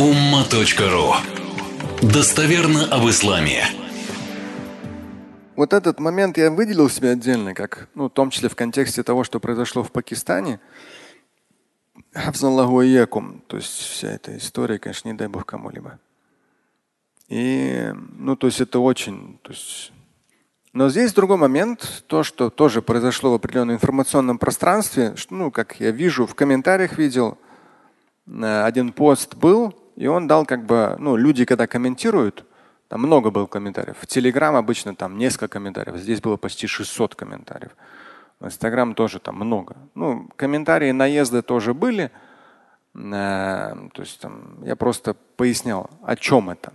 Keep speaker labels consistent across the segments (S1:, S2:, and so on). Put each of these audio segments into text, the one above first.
S1: umma.ru Достоверно об исламе.
S2: Вот этот момент я выделил себе отдельно, как, ну, в том числе в контексте того, что произошло в Пакистане. То есть вся эта история, конечно, не дай бог кому-либо. И, ну, то есть это очень, то есть но здесь другой момент, то, что тоже произошло в определенном информационном пространстве, что, ну, как я вижу, в комментариях видел, э, один пост был, и он дал как бы, ну, люди, когда комментируют, там много было комментариев. В Телеграм обычно там несколько комментариев, здесь было почти 600 комментариев. В Инстаграм тоже там много. Ну, комментарии, наезды тоже были. Э, то есть там я просто пояснял, о чем это.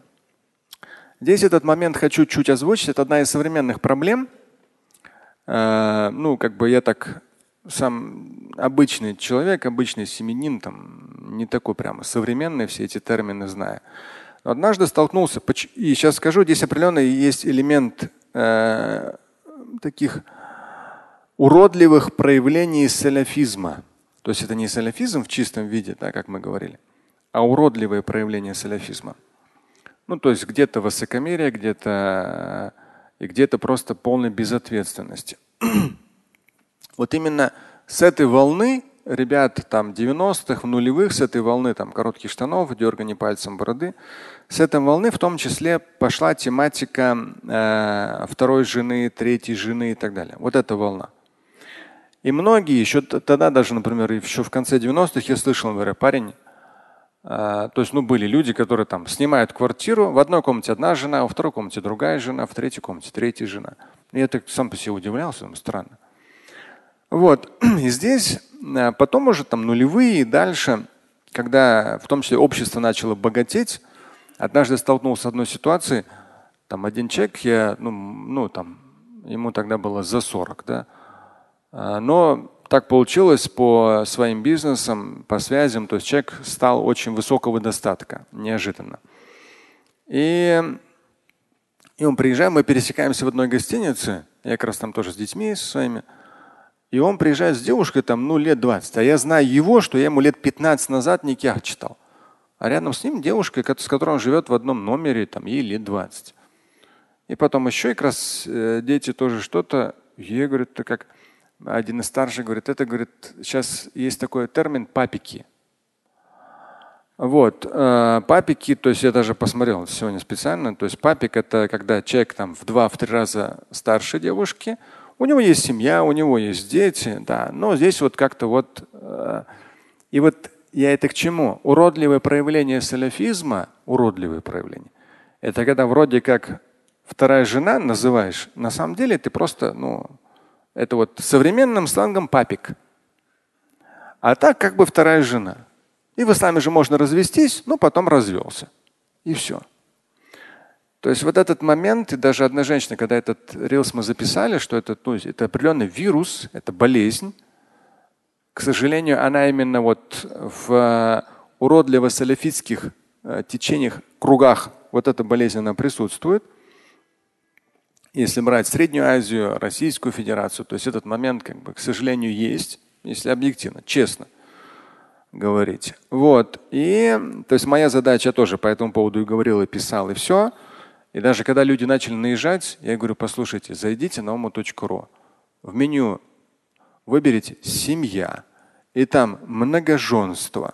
S2: Здесь этот момент хочу чуть озвучить. Это одна из современных проблем. Э, ну, как бы я так сам обычный человек, обычный семенин, там, не такой прямо современный, все эти термины зная. Но однажды столкнулся, и сейчас скажу, здесь определенный есть элемент э, таких уродливых проявлений саляфизма. То есть это не саляфизм в чистом виде, да, как мы говорили, а уродливые проявления саляфизма. Ну, то есть где-то высокомерие, где-то и где-то просто полной безответственности. вот именно с этой волны ребят там 90-х, в нулевых, с этой волны там коротких штанов, дергания пальцем бороды, с этой волны в том числе пошла тематика э, второй жены, третьей жены и так далее. Вот эта волна. И многие еще тогда, даже, например, еще в конце 90-х я слышал, говоря, парень, а, то есть, ну, были люди, которые там снимают квартиру, в одной комнате одна жена, во второй комнате другая жена, в третьей комнате третья жена. И я так сам по себе удивлялся, думаю, странно. Вот. И здесь потом уже там нулевые и дальше, когда в том числе общество начало богатеть, однажды столкнулся с одной ситуацией, там один человек, я, ну, ну там, ему тогда было за 40, да, а, но так получилось по своим бизнесам, по связям, то есть человек стал очень высокого достатка, неожиданно. И, и он приезжает, мы пересекаемся в одной гостинице, я как раз там тоже с детьми со своими, и он приезжает с девушкой там, ну, лет 20. А я знаю его, что я ему лет 15 назад никях читал. А рядом с ним девушка, с которой он живет в одном номере, там ей лет 20. И потом еще как раз э, дети тоже что-то. Ей говорят, ты как один из старших говорит, это, говорит, сейчас есть такой термин папики. Вот, э, папики, то есть я даже посмотрел сегодня специально, то есть папик это когда человек там в два-три раза старше девушки, у него есть семья, у него есть дети, да, но здесь вот как-то вот, э, и вот я это к чему? Уродливое проявление салафизма, уродливое проявление, это когда вроде как вторая жена называешь, на самом деле ты просто, ну, это вот современным слангом папик. А так как бы вторая жена. И в исламе же можно развестись, но потом развелся. И все. То есть вот этот момент, и даже одна женщина, когда этот рилс мы записали, что это, ну, это определенный вирус, это болезнь, к сожалению, она именно вот в э, уродливо-салафитских э, течениях, кругах, вот эта болезнь, она присутствует если брать Среднюю Азию, Российскую Федерацию, то есть этот момент, как бы, к сожалению, есть, если объективно, честно говорить. Вот. И то есть моя задача тоже по этому поводу и говорил, и писал, и все. И даже когда люди начали наезжать, я говорю, послушайте, зайдите на umu.ru. В меню выберите семья. И там многоженство.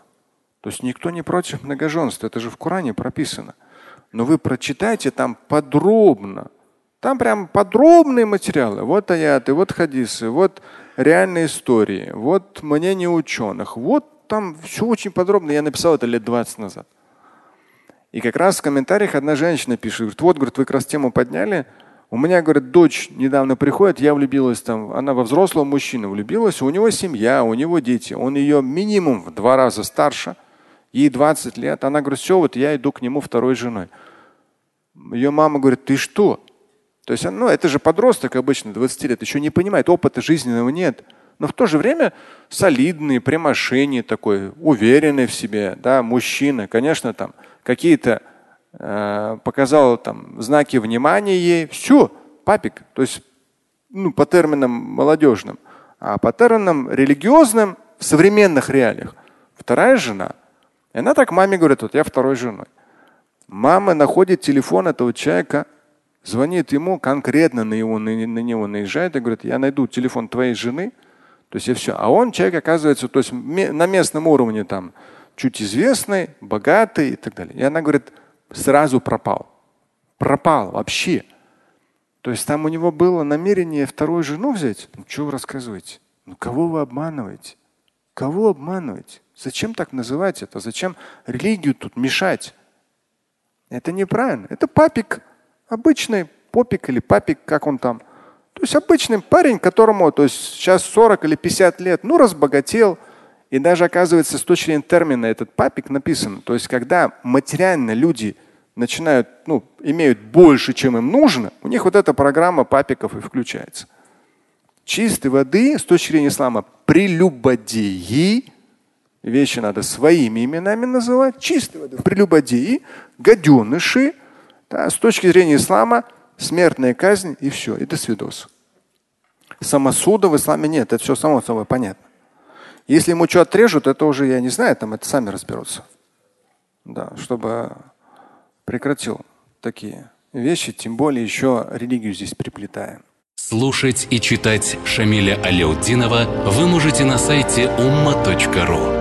S2: То есть никто не против многоженства. Это же в Коране прописано. Но вы прочитайте там подробно, там прям подробные материалы. Вот аяты, вот хадисы, вот реальные истории, вот мнение ученых. Вот там все очень подробно. Я написал это лет 20 назад. И как раз в комментариях одна женщина пишет, говорит, вот, говорит, вы как раз тему подняли. У меня, говорит, дочь недавно приходит, я влюбилась там, она во взрослого мужчину влюбилась, у него семья, у него дети, он ее минимум в два раза старше, ей 20 лет. Она говорит, все, вот я иду к нему второй женой. Ее мама говорит, ты что? То есть, ну, это же подросток обычно, 20 лет, еще не понимает, опыта жизненного нет. Но в то же время солидный, при такой, уверенный в себе, да, мужчина, конечно, там какие-то э, показал там знаки внимания ей, все, папик. То есть, ну, по терминам молодежным, а по терминам религиозным в современных реалиях. Вторая жена. И она так маме говорит, вот я второй женой. Мама находит телефон этого человека, звонит ему, конкретно на, его, на, на него наезжает и говорит, я найду телефон твоей жены, то есть и все. А он человек оказывается, то есть на местном уровне там чуть известный, богатый и так далее. И она говорит, сразу пропал. Пропал вообще. То есть там у него было намерение вторую жену взять. Ну что вы рассказываете? Ну кого вы обманываете? Кого обманываете? Зачем так называть это? Зачем религию тут мешать? Это неправильно. Это папик, обычный попик или папик, как он там. То есть обычный парень, которому то есть сейчас 40 или 50 лет, ну разбогател. И даже оказывается с точки зрения термина этот папик написан. То есть когда материально люди начинают, ну, имеют больше, чем им нужно, у них вот эта программа папиков и включается. Чистой воды с точки зрения ислама прелюбодеи Вещи надо своими именами называть. Чистой воды. Прелюбодеи, гаденыши. Да, с точки зрения ислама смертная казнь и все. Это свидос. Самосуда в исламе нет. Это все само собой понятно. Если ему что отрежут, это уже я не знаю, там это сами разберутся. Да, чтобы прекратил такие вещи, тем более еще религию здесь приплетаем.
S1: Слушать и читать Шамиля Аляутдинова вы можете на сайте umma.ru.